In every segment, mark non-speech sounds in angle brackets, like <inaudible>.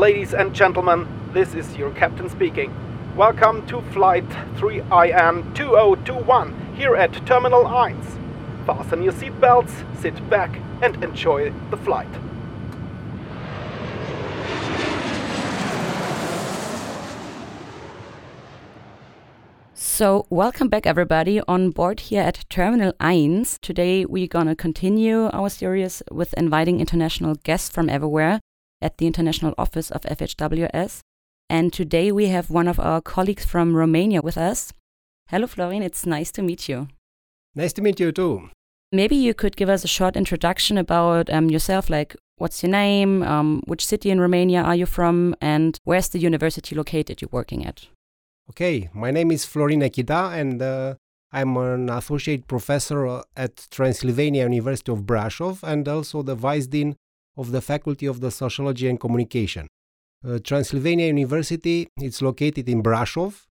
Ladies and gentlemen, this is your captain speaking. Welcome to flight 3IN 2021 here at Terminal 1. Fasten your seatbelts, sit back, and enjoy the flight. So, welcome back, everybody, on board here at Terminal 1. Today, we're to continue our series with inviting international guests from everywhere at the international office of FHWS. And today, we have one of our colleagues from Romania with us. Hello, Florin. It's nice to meet you. Nice to meet you, too. Maybe you could give us a short introduction about um, yourself, like what's your name, um, which city in Romania are you from, and where's the university located you're working at? Okay, my name is Florin Nechita, and uh, I'm an associate professor at Transylvania University of Brasov and also the vice dean of the Faculty of the Sociology and Communication. Uh, Transylvania University is located in Brasov.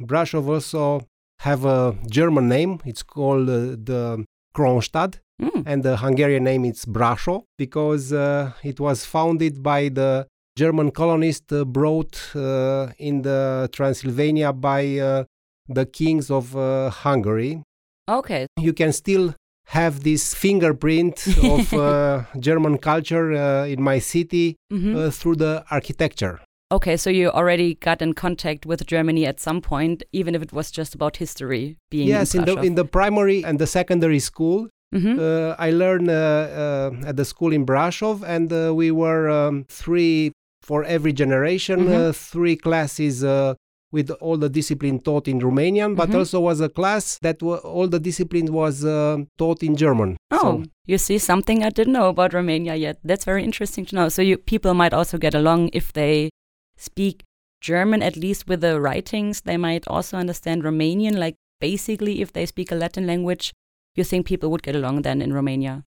Brasov also have a German name. It's called uh, the Kronstadt, Mm. and the Hungarian name is Brassó because uh, it was founded by the German colonists uh, brought uh, in the Transylvania by uh, the kings of uh, Hungary. Okay. You can still have this fingerprint of <laughs> uh, German culture uh, in my city Mhm. uh, through the architecture. Okay, so you already got in contact with Germany at some point, even if it was just about history being yes, in the in the primary and the secondary school, hmm uh, I learned uh, uh, at the school in Brasov, and uh, we were um, three for every generation, Mhm. uh, three classes uh, with all the discipline taught in Romanian, but Mhm. also was a class that wa all the discipline was uh, taught in German. Oh, So, you see something I didn't know about Romania yet. That's very interesting to know. So you people might also get along if they speak German, at least with the writings. They might also understand Romanian. Like basically, if they speak a Latin language, you think people would get along then in Romania.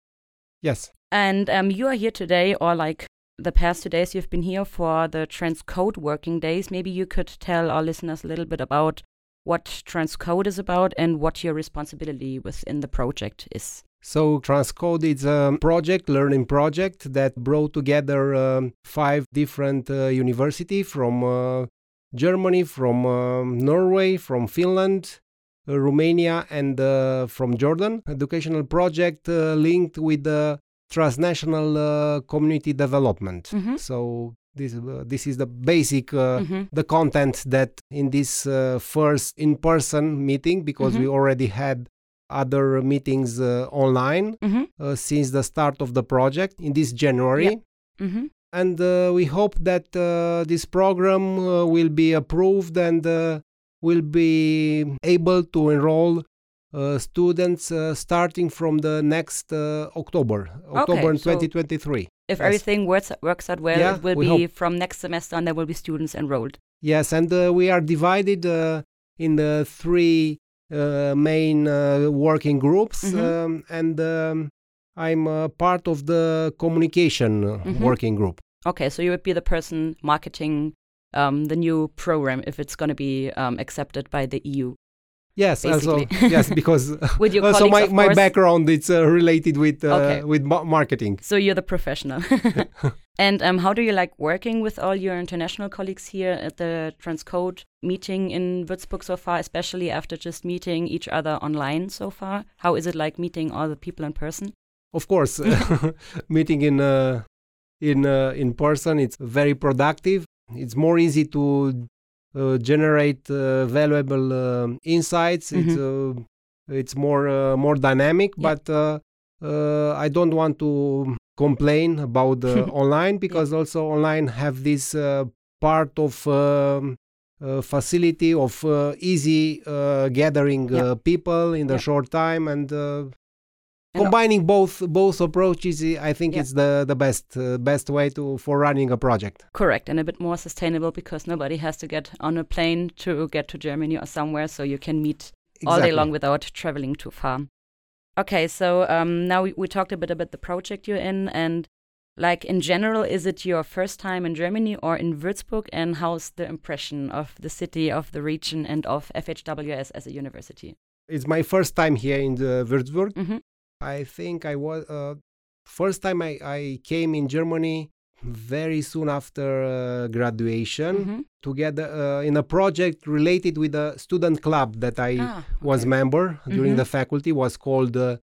yes. And um, you are here today, or like the past two days, you've been here for the Transcode working days. Maybe you could tell our listeners a little bit about what Transcode is about and what your responsibility within the project is. So Transcode is a project, learning project that brought together um, five different uh, from uh, Germany, from um, Norway, from Finland, uh, Romania, and uh, from Jordan. Educational project uh, linked with the transnational uh, community development. Mhm. So this uh, this is the basic uh, Mhm. the content that in this uh, first in-person meeting because we already had other meetings uh, online Mm-hmm. uh, since the start of the project in this January. Mm-hmm. And uh, we hope that uh, this program uh, will be approved and uh, will be able to enroll students uh, starting from the next uh, October, October so- 2023. If Yes. everything works works out well, Yeah, it will we be hope. from next semester, and there will be students enrolled. Yes, and uh, we are divided uh, in the three uh, main uh, working groups, Mhm. um, and um, I'm uh, part of the communication uh, Mhm. working group. Okay, so you would be the person marketing um, the new program if it's going to be um, accepted by the EU. Yes, also yes, <laughs> because With your also colleagues, my, my background it's uh, related with uh, Okay. with ma- marketing. So you're the professional. <laughs> and um, how do you like working with all your international colleagues here at the Transcode meeting in Würzburg so far, especially after just meeting each other online so far? How is it like meeting all the people in person? Of course, <laughs> meeting in uh, in uh, in person it's very productive. It's more easy to uh, generate uh, valuable um insights. It's uh, it's more uh, more dynamic, Yeah. but uh, uh, I don't want to complain about the <laughs> online because also online have this uh, part of um, uh, facility of uh, easy uh, gathering Yeah. uh, people in the Yeah. short time and uh, And- combining both both approaches i think Yeah. it's the the best uh, best way to for running a project Correct, and a bit more sustainable because nobody has to get on a plane to get to Germany or somewhere, so you can meet all day long without traveling too far. Okay, so um, now we, we talked a bit about the project you're in, and like in general, is it your first time in Germany or in Würzburg, and how's the impression of the city, of the region, and of FHWS as a university? it's my first time here in the Würzburg hmm i think i was uh, first time I, I came in germany very soon after uh, graduation Mhm. together uh, in a project related with a student club that I Ah, was member during Mhm. the faculty was called uh,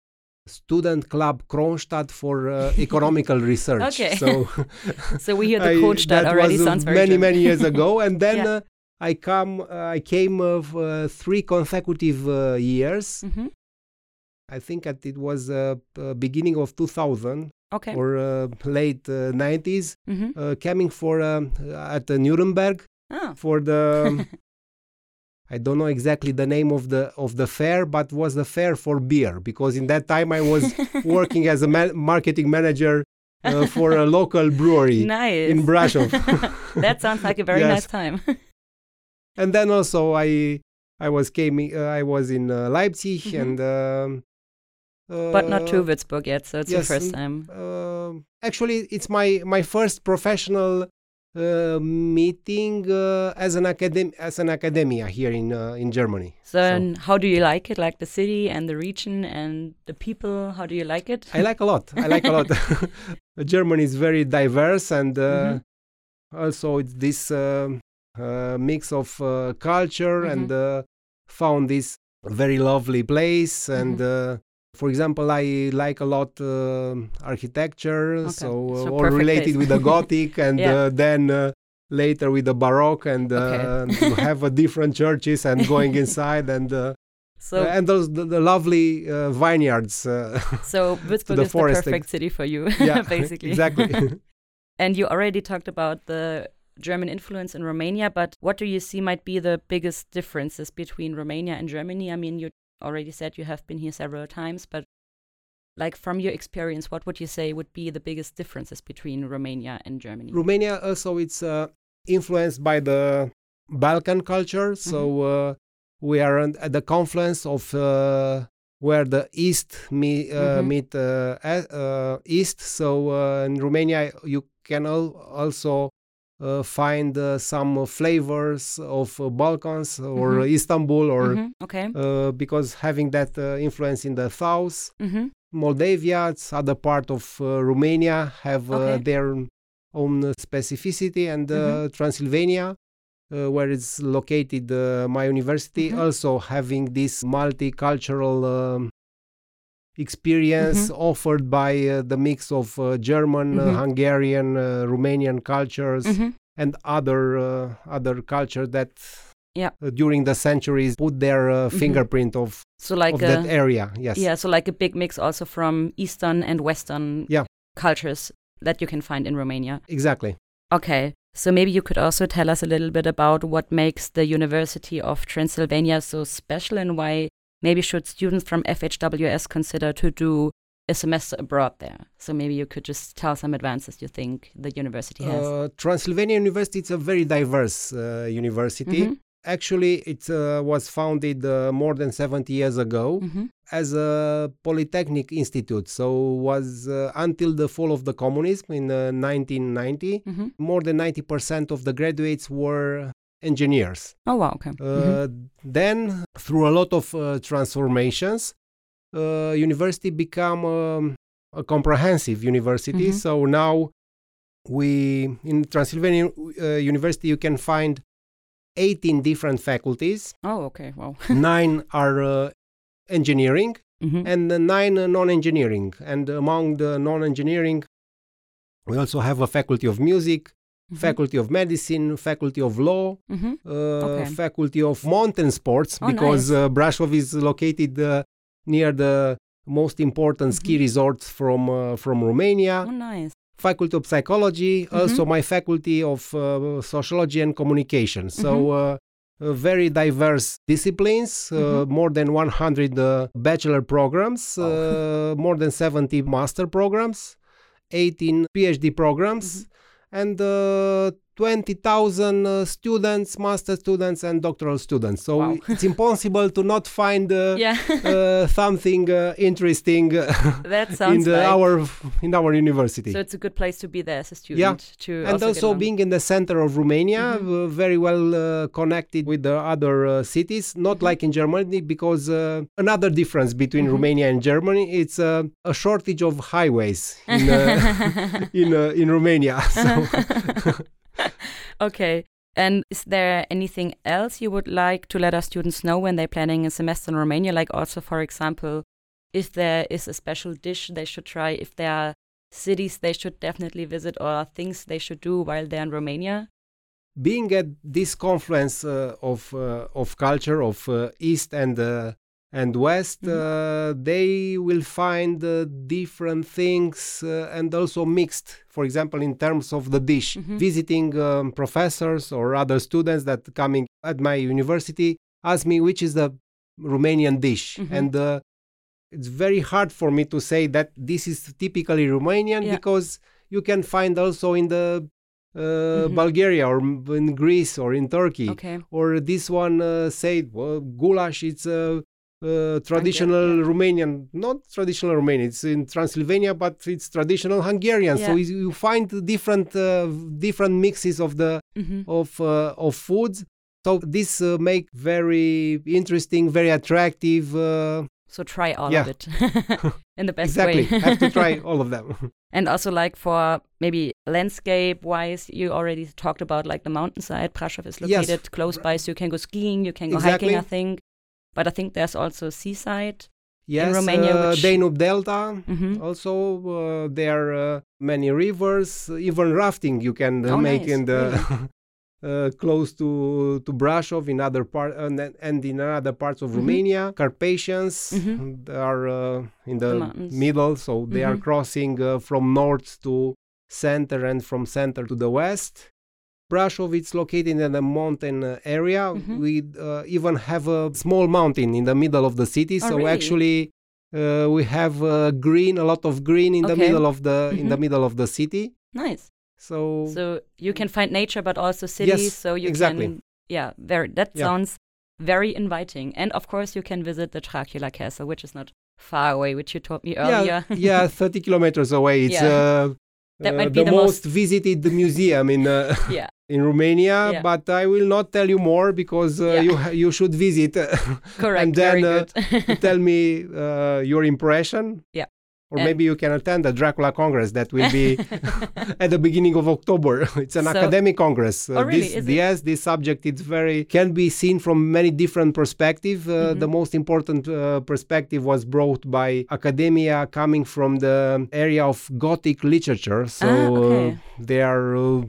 Student Club Kronstadt for uh, <laughs> Economical Research. Okay. So <laughs> So we hear the <laughs> Kronstadt that already was sounds very many German. many years ago, and then Yeah. uh, I come uh, I came of uh, three consecutive uh, years. Mhm. I think that it was uh, uh, beginning of 2000 Okay. or uh, late uh, 90s, Mhm. uh, coming for um, at uh, Nuremberg Ah. for the. <laughs> I don't know exactly the name of the of the fair, but was the fair for beer because in that time I was <laughs> working as a ma- marketing manager uh, for a local brewery Nice. in Brasov. <laughs> that sounds like a very Yes. nice time. and then also I I was came uh, I was in uh, Leipzig Mhm. and um, but not to uh, Würzburg yet, so it's your first time. um actually it's my my first professional uh, meeting uh, as an academ as an academia here in uh, in Germany. So, and how do you like it? Like the city and the region and the people? How do you like it? I like a lot. I like a lot. <laughs> <laughs> Germany is very diverse and uh, Mhm. also it's this uh, mix of uh, culture and Mm-hmm. uh, found this very lovely place and Mm-hmm. Uh, for example i like a lot um architecture Okay, so, uh, so all related with the gothic <laughs> and Yeah. uh, then uh, later with the baroque and uh, Okay. to <laughs> have uh, different churches and going <laughs> inside and uh, So, and those the, the lovely uh, vineyards uh, so Würzburg the is the perfect city for you, yeah basically. exactly and you already talked about the German influence in Romania, but what do you see might be the biggest differences between Romania and Germany? I mean, you already said you have been here several times, but like from your experience, what would you say would be the biggest differences between Romania and Germany? Romania also it's uh, influenced by the Balkan culture. So Mm-hmm. uh, we are at the confluence of uh, where the east me, uh, Mhm. meet uh, uh, east. So uh, in Romania you can al- also find uh, some flavors of uh, Balkans or Mhm. Istanbul or Mhm, Okay. uh, because having that uh, influence in the south. hmm Moldavia, it's other part of uh, Romania have uh, Okay. their own uh, specificity, and uh, Mhm. Transylvania, uh, where it's located, uh, my university, Mhm. also having this multicultural um, experience Mhm. offered by uh, the mix of uh, German, uh, Mhm. Hungarian, uh, Romanian cultures, hmm and other uh, other culture that. Yeah. uh, during the centuries, put their uh, Mhm. fingerprint of, So like of a, that area. Yes. yeah, so like a big mix also from Eastern and Western Yeah. cultures that you can find in Romania. Exactly. Okay, so maybe you could also tell us a little bit about what makes the University of Transylvania so special and why maybe should students from FHWS consider to do a semester abroad there. So maybe you could just tell some advances you think the university has. Uh, Transylvania University it's a very diverse uh, university. Mhm, Actually, it uh, was founded uh, more than 70 years ago mhm, as a polytechnic institute. So was uh, until the fall of the communism in uh, 1990, mhm. more than 90% of the graduates were engineers. Oh wow, okay. Uh, Then, through a lot of uh, transformations, uh, university become um, a comprehensive university. Mhm. So now, we in Transylvania uh, University you can find 18 different faculties. Oh, okay, wow. <laughs> nine are uh, engineering, Mhm, and uh, nine uh, non-engineering. And among the non-engineering, we also have a faculty of music, mhm, faculty of medicine, faculty of law, mhm. uh, Okay. faculty of mountain sports Oh, because nice. uh, Brasov is located uh, near the most important ski Mhm. resorts from uh, from Romania. Oh, nice. Faculty of psychology, Mhm. also my faculty of sociology and communication. So. Mhm. Uh, very diverse disciplines, uh, Mhm. more than 100 uh, bachelor programs, uh, more than 70 master programs, 18 PhD programs, Mhm. And uh, 20,000 uh, students, master students, and doctoral students. So Wow. it's impossible to not find uh, <laughs> Yeah, uh, something uh, interesting uh, <laughs> that <laughs> in the, like. our in our university. so it's a good place to be there as a student. Yeah. To and also, also being in the center of Romania, Mhm. uh, very well uh, connected with the other uh, cities, not Mhm. like in Germany, because uh, another difference between Mhm. Romania and Germany, it's uh, a shortage of highways in uh, in, uh, in Romania. So okay. And is there anything else you would like to let our students know when they're planning a semester in Romania? Like also, for example, if there is a special dish they should try, if there are cities they should definitely visit, or things they should do while they're in Romania. being at this confluence uh, of uh, of culture of uh, east and uh, and west Mhm. uh, they will find uh, different things uh, and also mixed for example in terms of the dish Mhm. visiting um, professors or other students that coming at my university ask me which is the romanian dish Mhm. and uh, it's very hard for me to say that this is typically romanian Yeah. because you can find also in the uh, Mhm. Bulgaria or in Greece or in Turkey. Okay. Or this one uh, said, well, goulash, it's a uh, traditional yeah. Romanian, not traditional Romanian, it's in Transylvania, but it's traditional Hungarian. So Yeah. is- you find different uh, different mixes of the hmm of uh, of foods. So this uh, make very interesting, very attractive. Uh, So try all Yeah. of it <laughs> in the best exactly, way. have to try <laughs> all of them. And also, like for maybe landscape wise, you already talked about like the mountainside. Brasov is Yes. located close by, so you can go skiing, you can go Exactly. hiking, I think. But I think there's also seaside. yes, Romania, uh, which- Danube Delta. hmm Also, uh, there are uh, many rivers, even rafting you can uh, Oh, make nice, in the <laughs> uh, close to to Brasov in other part and, and in other parts of Mhm. Romania. Carpathians Mhm. they are uh, in The the, middle, so they are Mhm. crossing uh, from north to center and from center to the west. Brasov is located in a mountain uh, area. Mhm. We uh, even have a small mountain in the middle of the city. Oh, so really? actually, uh, we have uh, green, a lot of green in the middle of the in the Mhm. middle of the city. Nice. So, So you can find nature, but also cities. Yes, so you exactly. can, yeah, very. That Yeah. sounds very inviting. And of course, you can visit the Dracula Castle, which is not far away, which you told me earlier. yeah, yeah, <laughs> thirty kilometers away. It's Yeah. Uh, That uh, might be the, the most, most- visited museum in uh, <laughs> yeah. <laughs> in Romania. Yeah. But I will not tell you more because uh, Yeah. you you should visit. <laughs> Correct. And then, very uh, good. to tell me uh, your impression. Yeah. Or And- maybe you can attend the Dracula Congress that will be <laughs> <laughs> at the beginning of October. <laughs> It's an So- academic congress. Uh, Oh, really? This, Is it? yes, this subject is very can be seen from many different perspectives. Uh, Mhm. The most important uh, perspective was brought by academia, coming from the area of Gothic literature. So Ah, okay. uh, they are, uh,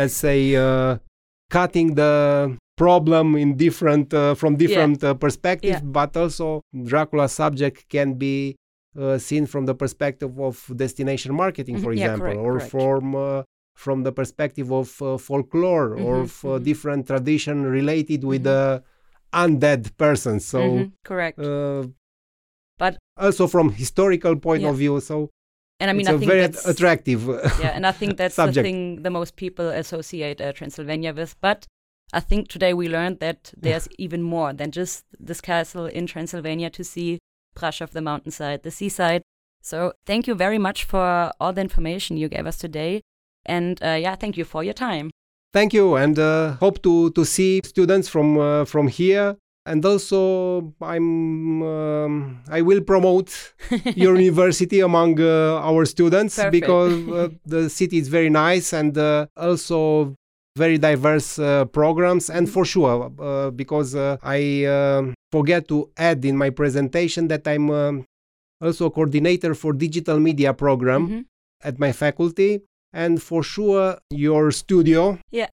let's say, uh, cutting the problem in different uh, from different uh, perspectives Yeah. but also dracula subject can be uh, seen from the perspective of destination marketing for Mhm. Yeah, example correct, or correct. from uh, from the perspective of uh, folklore or Mhm, of uh, mhm. different tradition related with Mhm. the undead persons so Mhm, correct. But- also from historical point Yeah. of view so and I mean, it's I think very that's attractive yeah, and I think <laughs> that's the thing the most people associate uh, Transylvania with. But I think today we learned that there's even more than just this castle in Transylvania to see Brasov, the mountainside, the seaside. So thank you very much for all the information you gave us today. And uh, yeah, thank you for your time. Thank you, and uh, hope to to see students from uh, from here. And also, I'm um, I will promote your <laughs> university among uh, our students Perfect. because uh, the city is very nice and uh, also very diverse uh, programs. And for sure, uh, because uh, I um forget to add in my presentation that I'm um, also a coordinator for digital media program Mhm. at my faculty and for sure your studio Yeah.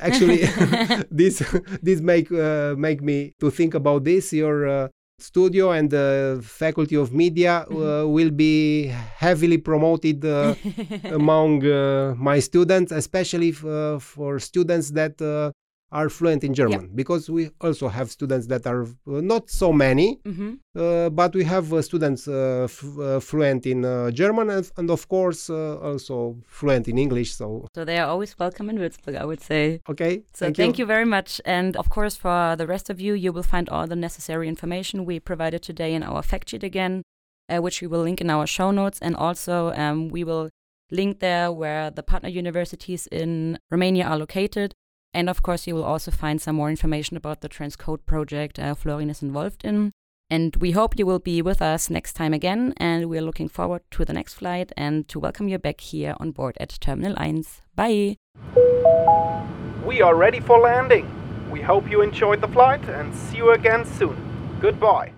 actually <laughs> <laughs> this this make uh, make me to think about this your uh, studio and the faculty of media Mm-hmm. uh, will be heavily promoted uh, <laughs> among uh, my students especially f- uh, for students that uh, are fluent in German Yeah. because we also have students that are uh, not so many, hmm uh, but we have uh, students uh, f- uh, fluent in uh, German and, and of course uh, also fluent in English. So So they are always welcome in Würzburg, I would say. okay, So thank, you. very much. And of course, for the rest of you, you will find all the necessary information we provided today in our fact sheet again, uh, which we will link in our show notes. And also, um, we will link there where the partner universities in Romania are located. And of course, you will also find some more information about the Transcode project uh, Florin is involved in. And we hope you will be with us next time again. And we're looking forward to the next flight and to welcome you back here on board at Terminal 1. Bye. We are ready for landing. We hope you enjoyed the flight and see you again soon. Goodbye.